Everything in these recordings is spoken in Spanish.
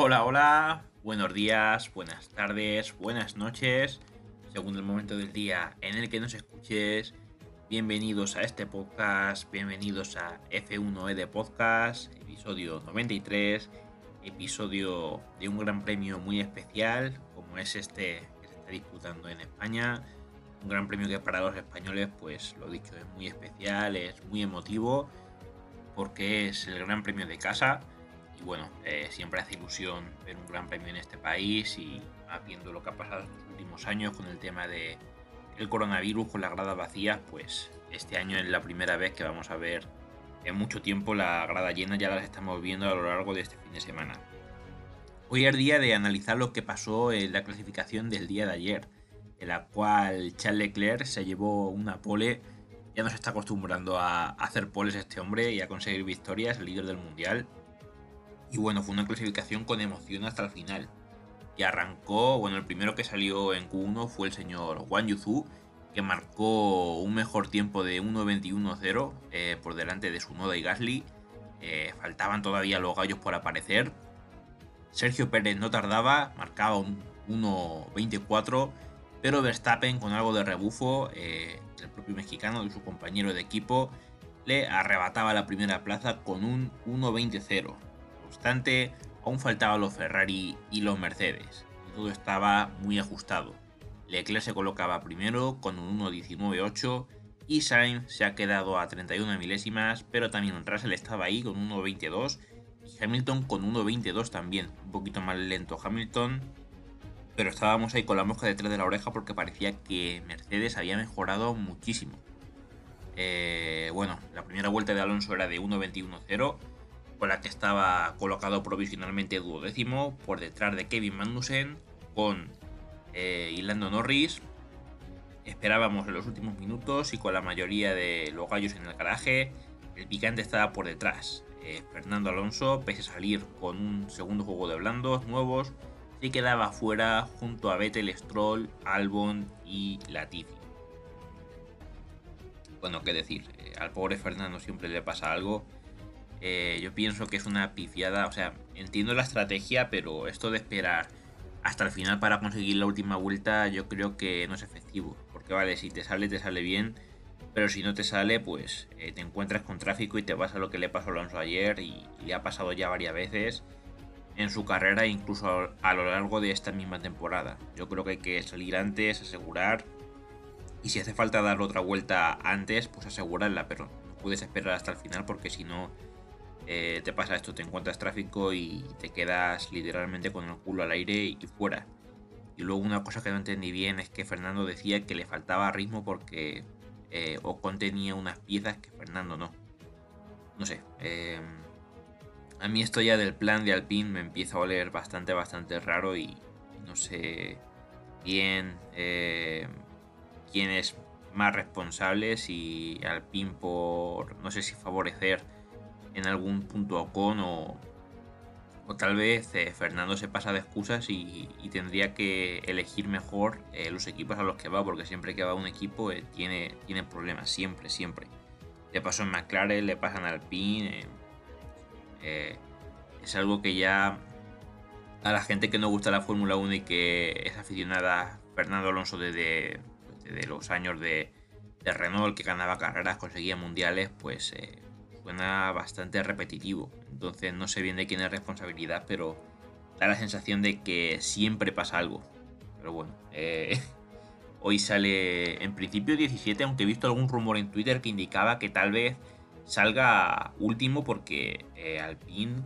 Hola, hola, buenos días, buenas tardes, buenas noches, según el momento del día en el que nos escuches. Bienvenidos a este podcast, bienvenidos a F1E de Podcast, episodio 93, episodio de un gran premio muy especial, como es este que se está disputando en España. Un gran premio que para los españoles, pues lo dicho, es muy especial, es muy emotivo, porque es el gran premio de casa y bueno, eh, siempre hace ilusión ver un gran premio en este país y viendo lo que ha pasado estos últimos años con el tema de el coronavirus con las gradas vacías, pues este año es la primera vez que vamos a ver en mucho tiempo la grada llena, ya las estamos viendo a lo largo de este fin de semana. Hoy es día de analizar lo que pasó en la clasificación del día de ayer, en la cual Charles Leclerc se llevó una pole, ya nos está acostumbrando a hacer poles este hombre y a conseguir victorias, el líder del mundial, y bueno, fue una clasificación con emoción hasta el final. Y arrancó, bueno, el primero que salió en Q1 fue el señor Wang Yuzu, que marcó un mejor tiempo de 1.21.0 eh, por delante de su Noda y Gasly. Eh, faltaban todavía los gallos por aparecer. Sergio Pérez no tardaba, marcaba un 1.24, pero Verstappen con algo de rebufo, eh, el propio mexicano de su compañero de equipo, le arrebataba la primera plaza con un 1.20.0 obstante, aún faltaban los Ferrari y los Mercedes, todo estaba muy ajustado. Leclerc se colocaba primero con un 1.19.8 y Sainz se ha quedado a 31 milésimas, pero también Russell estaba ahí con 1.22 y Hamilton con 1.22 también, un poquito más lento Hamilton, pero estábamos ahí con la mosca detrás de la oreja porque parecía que Mercedes había mejorado muchísimo. Eh, bueno, la primera vuelta de Alonso era de 1.21.0 con la que estaba colocado provisionalmente duodécimo por detrás de Kevin Magnussen con eh, Norris. Esperábamos en los últimos minutos y con la mayoría de los gallos en el garaje, el picante estaba por detrás. Eh, Fernando Alonso, pese a salir con un segundo juego de blandos nuevos, se quedaba fuera junto a Vettel, Stroll, Albon y Latifi. Bueno, qué decir, eh, al pobre Fernando siempre le pasa algo eh, yo pienso que es una pifiada. O sea, entiendo la estrategia, pero esto de esperar hasta el final para conseguir la última vuelta, yo creo que no es efectivo. Porque vale, si te sale, te sale bien. Pero si no te sale, pues eh, te encuentras con tráfico y te vas a lo que le pasó a Alonso ayer y, le ha pasado ya varias veces en su carrera, incluso a, lo largo de esta misma temporada. Yo creo que hay que salir antes, asegurar. Y si hace falta dar otra vuelta antes, pues asegurarla, pero no puedes esperar hasta el final porque si no eh, te pasa esto, te encuentras tráfico y te quedas literalmente con el culo al aire y fuera. Y luego una cosa que no entendí bien es que Fernando decía que le faltaba ritmo porque eh, o contenía unas piezas que Fernando no. No sé. Em, a mí esto ya del plan de Alpine me empieza a oler bastante, bastante raro y no sé bien eh, quién es más responsable, si Alpine por, no sé si favorecer en algún punto con o, o tal vez eh, Fernando se pasa de excusas y, tendría que elegir mejor eh, los equipos a los que va, porque siempre que va un equipo eh, tiene, tiene problemas, siempre, siempre. Le pasó en McLaren, le pasan al Alpine. es algo que ya a la gente que no gusta la Fórmula 1 y que es aficionada a Fernando Alonso desde, los años de, Renault, que ganaba carreras, conseguía mundiales, pues suena bastante repetitivo. Entonces no sé bien de quién es responsabilidad, pero da la sensación de que siempre pasa algo. Pero bueno, eh, hoy sale en principio 17, aunque he visto algún rumor en Twitter que indicaba que tal vez salga último porque eh, Alpine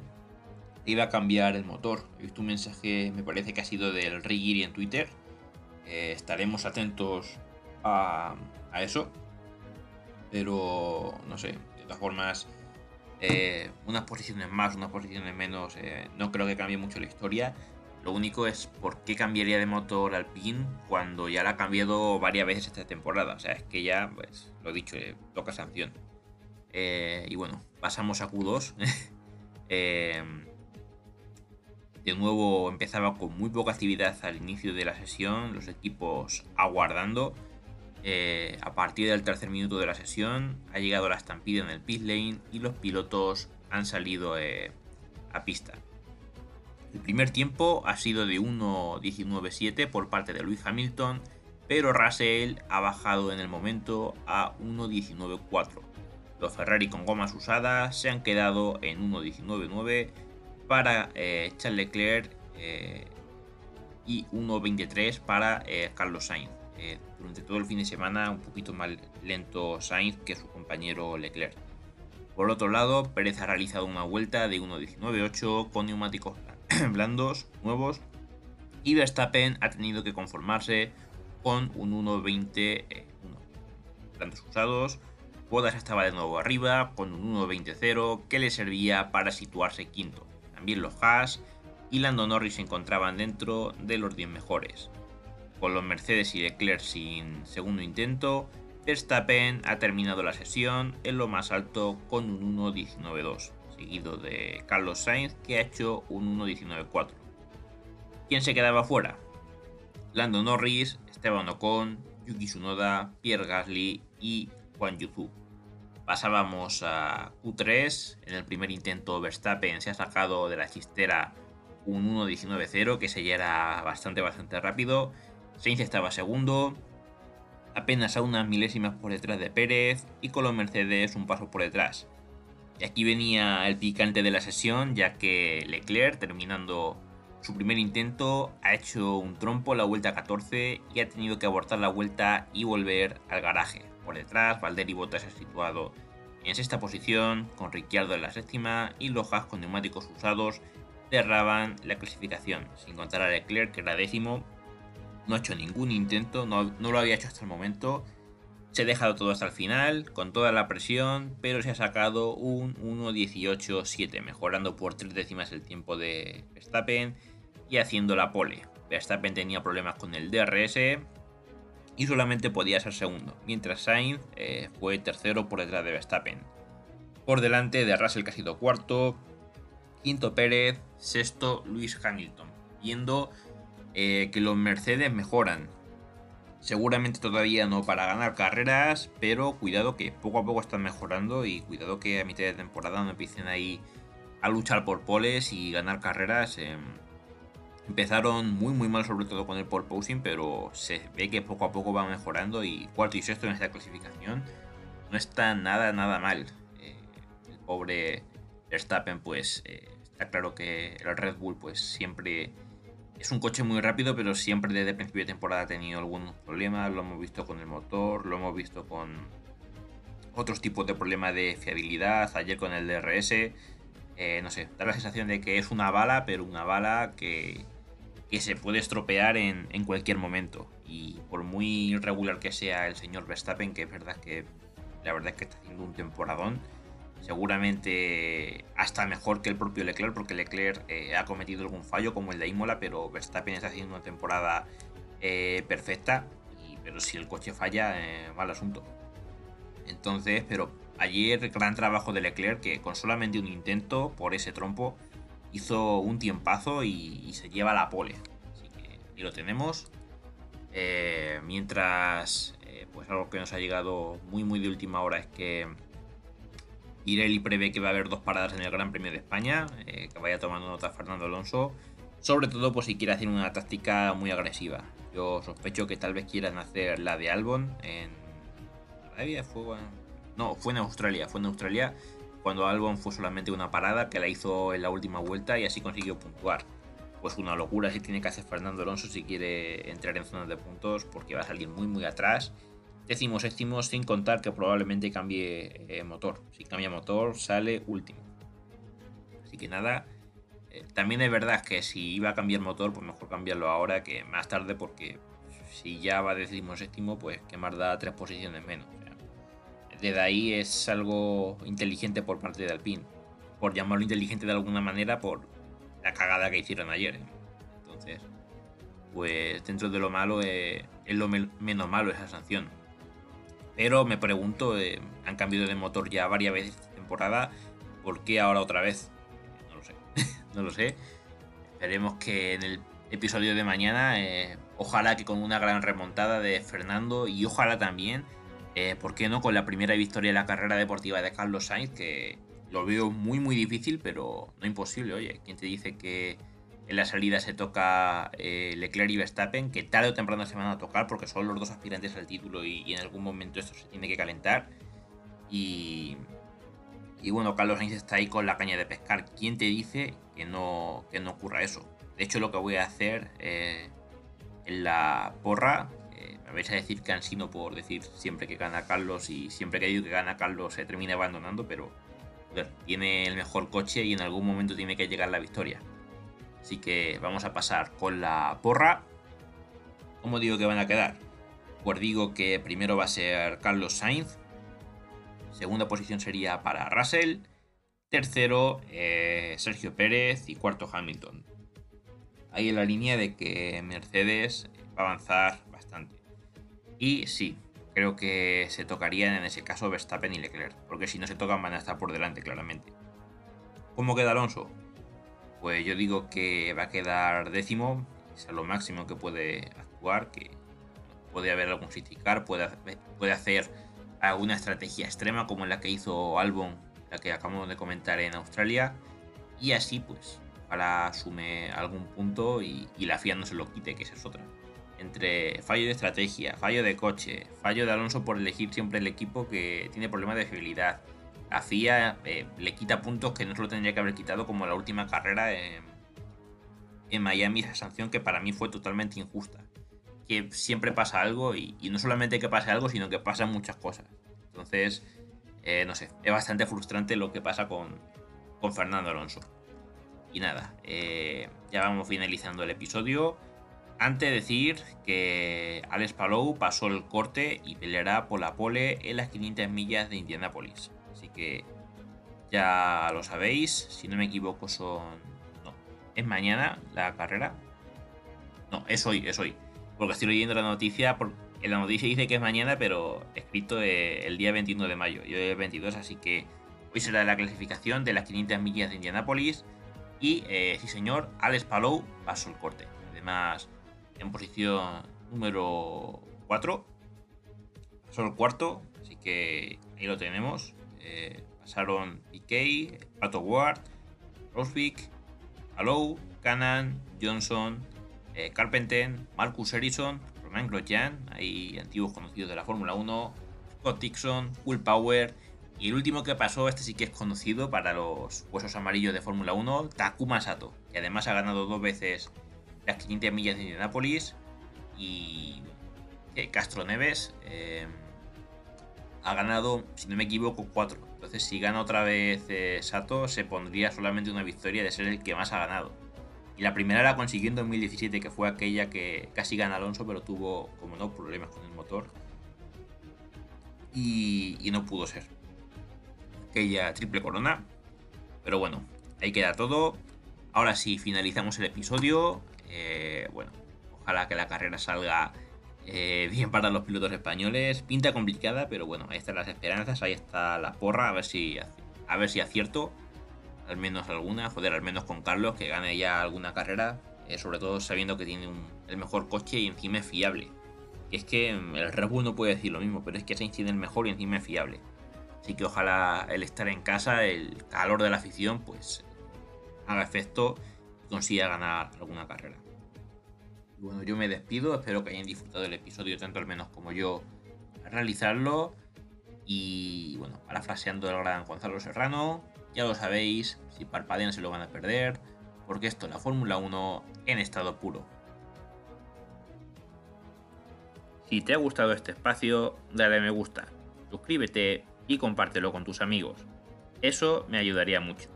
iba a cambiar el motor. He visto un mensaje, me parece que ha sido del Rigiri en Twitter. Eh, estaremos atentos a, a eso. Pero no sé, formas, eh, unas posiciones más, unas posiciones menos, eh, no creo que cambie mucho la historia. Lo único es por qué cambiaría de motor Alpine cuando ya la ha cambiado varias veces esta temporada. O sea, es que ya, pues, lo dicho, eh, toca sanción. y bueno, pasamos a Q2. de nuevo empezaba con muy poca actividad al inicio de la sesión, los equipos aguardando. Eh, a partir del tercer minuto de la sesión ha llegado la estampida en el pit lane y los pilotos han salido eh, a pista. El primer tiempo ha sido de 1.19.7 por parte de Lewis Hamilton, pero Russell ha bajado en el momento a 1.19.4. Los Ferrari con gomas usadas se han quedado en 1.19.9 para eh, Charles Leclerc y 1.23 para Carlos Sainz. Durante todo el fin de semana un poquito más lento Sainz que su compañero Leclerc. Por otro lado, Pérez ha realizado una vuelta de 1.19.8 con neumáticos blandos nuevos y Verstappen ha tenido que conformarse con un 1.20 blandos usados. Bodas estaba de nuevo arriba con un 1.20.0 que le servía para situarse quinto. También los Haas y Lando Norris se encontraban dentro de los 10 mejores. Con los Mercedes y Leclerc sin segundo intento, Verstappen ha terminado la sesión en lo más alto con un 1.19.2, seguido de Carlos Sainz que ha hecho un 1.19.4. ¿Quién se quedaba fuera? Lando Norris, Esteban Ocon, Yuki Tsunoda, Pierre Gasly y Juan Yuzu. Pasábamos a Q3. En el primer intento Verstappen se ha sacado de la chistera un 1.19.0 que se era bastante bastante rápido. Sainz estaba segundo, apenas a unas milésimas por detrás de Pérez y con los Mercedes un paso por detrás. Y aquí venía el picante de la sesión ya que Leclerc terminando su primer intento ha hecho un trompo la vuelta 14 y ha tenido que abortar la vuelta y volver al garaje. Por detrás, Valtteri Bottas ha situado en sexta posición, con Ricciardo en la séptima y Lojas con neumáticos usados cerraban la clasificación, sin contar a Leclerc que era décimo. No ha hecho ningún intento, no, lo había hecho hasta el momento. Se ha dejado todo hasta el final, con toda la presión, pero se ha sacado un 1.18.7, mejorando por tres décimas el tiempo de Verstappen y haciendo la pole. Verstappen tenía problemas con el DRS, y solamente podía ser segundo, mientras Sainz eh, fue tercero por detrás de Verstappen. Por delante de Russell que ha sido cuarto, quinto Pérez, sexto Luis Hamilton, viendo eh, que los Mercedes mejoran. Seguramente todavía no para ganar carreras, pero cuidado que poco a poco están mejorando y cuidado que a mitad de temporada no empiecen ahí a luchar por poles y ganar carreras. Empezaron muy muy mal sobre todo con el pole posing, pero se ve que poco a poco va mejorando y cuarto y sexto en esta clasificación no está nada nada mal. Eh, el pobre Verstappen pues eh, está claro que el Red Bull pues siempre es un coche muy rápido, pero siempre desde el principio de temporada ha tenido algunos problemas, lo hemos visto con el motor, lo hemos visto con otros tipos de problemas de fiabilidad, ayer con el DRS. Eh, no sé, da la sensación de que es una bala, pero una bala que, que se puede estropear en, cualquier momento. Y por muy irregular que sea el señor Verstappen, que es verdad que la verdad es que está haciendo un temporadón, seguramente hasta mejor que el propio Leclerc, porque Leclerc eh, ha cometido algún fallo como el de Imola, pero Verstappen está haciendo una temporada eh, perfecta. Y, pero si el coche falla, eh, mal asunto. Entonces, pero ayer gran trabajo de Leclerc que con solamente un intento por ese trompo hizo un tiempazo y, se lleva la pole. Así que ahí lo tenemos. Mientras, pues algo que nos ha llegado muy muy de última hora es que Pirelli prevé que va a haber dos paradas en el Gran Premio de España, eh, que vaya tomando nota Fernando Alonso, sobre todo pues si quiere hacer una táctica muy agresiva. Yo sospecho que tal vez quieran hacer la de Albon en Arabia, fue no, fue en Australia, fue en Australia cuando Albon fue solamente una parada que la hizo en la última vuelta y así consiguió puntuar. Pues una locura si tiene que hacer Fernando Alonso si quiere entrar en zonas de puntos porque va a salir muy muy atrás. Décimo séptimo sin contar que probablemente cambie eh, motor. Si cambia motor sale último. Así que nada. Eh, también es verdad que si iba a cambiar motor, pues mejor cambiarlo ahora que más tarde porque si ya va décimo séptimo, pues que más da tres posiciones menos desde ahí es algo inteligente por parte de Alpine. Por llamarlo inteligente de alguna manera por la cagada que hicieron ayer. Entonces, pues dentro de lo malo eh, es lo menos malo esa sanción. Pero me pregunto, eh, han cambiado de motor ya varias veces esta temporada, ¿por qué ahora otra vez? No lo sé, no lo sé. Esperemos que en el episodio de mañana, eh, ojalá que con una gran remontada de Fernando y ojalá también eh, ¿Por qué no con la primera victoria de la carrera deportiva de Carlos Sainz? Que lo veo muy muy difícil, pero no imposible. Oye, ¿quién te dice que En la salida se toca eh, Leclerc y Verstappen, que tarde o temprano se van a tocar porque son los dos aspirantes al título y, en algún momento esto se tiene que calentar. Y, bueno, Carlos Sainz está ahí con la caña de pescar. ¿Quién te dice que no, que no ocurra eso? De hecho, lo que voy a hacer eh, en la porra, eh, me vais a decir cansino por decir siempre que gana Carlos y siempre que digo que gana Carlos se termina abandonando, pero tiene el mejor coche y en algún momento tiene que llegar la victoria. Así que vamos a pasar con la porra. ¿Cómo digo que van a quedar? Pues digo que primero va a ser Carlos Sainz. Segunda posición sería para Russell. Tercero, eh, Sergio Pérez. Y cuarto, Hamilton. Ahí en la línea de que Mercedes va a avanzar bastante. Y sí, creo que se tocarían en ese caso Verstappen y Leclerc. Porque si no se tocan van a estar por delante, claramente. ¿Cómo queda Alonso? Pues yo digo que va a quedar décimo, es lo máximo que puede actuar, que puede haber algún criticar, puede, puede hacer alguna estrategia extrema como la que hizo Albon, la que acabamos de comentar en Australia, y así pues para asume algún punto y, la FIA no se lo quite, que esa es otra. Entre fallo de estrategia, fallo de coche, fallo de Alonso por elegir siempre el equipo que tiene problemas de fiabilidad, hacía, eh, le quita puntos que no se lo tendría que haber quitado como la última carrera en, Miami, esa sanción que para mí fue totalmente injusta. Que siempre pasa algo y, no solamente que pase algo, sino que pasan muchas cosas. Entonces, eh, no sé, es bastante frustrante lo que pasa con, con Fernando Alonso. Y nada, eh, ya vamos finalizando el episodio. Antes de decir que Alex Palou pasó el corte y peleará por la pole en las 500 millas de Indianapolis que ya lo sabéis. Si no me equivoco, son. No, es mañana la carrera. No, es hoy, es hoy. Porque estoy leyendo la noticia. en la noticia dice que es mañana, pero escrito eh, el día 21 de mayo. Yo el 22, así que hoy será la clasificación de las 500 millas de Indianápolis. Y eh, sí, señor, Alex Palou pasó el corte. Además, en posición número 4. Pasó el cuarto, así que ahí lo tenemos. Eh, pasaron Piquet, Pato Ward, Roswick, Alou, Canan, Johnson, eh, Carpenter, Marcus Harrison, Romain Grosjean, hay antiguos conocidos de la Fórmula 1, Scott Dixon, Will Power, y el último que pasó, este sí que es conocido para los huesos amarillos de Fórmula 1, Takuma Sato, que además ha ganado dos veces las 500 millas de Indianapolis, y eh, Castro Neves, ha ganado, si no me equivoco, cuatro. Entonces, si gana otra vez eh, Sato, se pondría solamente una victoria de ser el que más ha ganado. Y la primera la consiguió en 2017, que fue aquella que casi gana Alonso, pero tuvo, como no, problemas con el motor. Y, no pudo ser. Aquella triple corona. Pero bueno, ahí queda todo. Ahora sí, finalizamos el episodio. Eh, bueno, ojalá que la carrera salga eh, bien para los pilotos españoles. Pinta complicada, pero bueno, ahí están las esperanzas, ahí está la porra, a ver si, a ver si acierto. Al menos alguna, joder, al menos con Carlos, que gane ya alguna carrera. Eh, sobre todo sabiendo que tiene el mejor coche y encima es fiable. es que mm, el Red Bull no puede decir lo mismo, pero es que Sainz tiene el mejor y encima es fiable. Así que ojalá el estar en casa, el calor de la afición, pues haga efecto y consiga ganar alguna carrera bueno, yo me despido, espero que hayan disfrutado del episodio tanto al menos como yo realizarlo. Y bueno, parafraseando el gran Gonzalo Serrano, ya lo sabéis, si parpadean se lo van a perder, porque esto es la Fórmula 1 en estado puro. Si te ha gustado este espacio, dale a me gusta, suscríbete y compártelo con tus amigos. Eso me ayudaría mucho.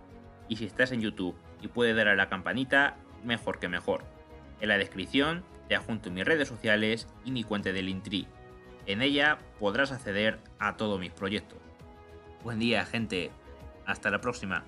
Y si estás en YouTube y puedes dar a la campanita, mejor que mejor. En la descripción te adjunto mis redes sociales y mi cuenta del Intri. En ella podrás acceder a todos mis proyectos. Buen día, gente. Hasta la próxima.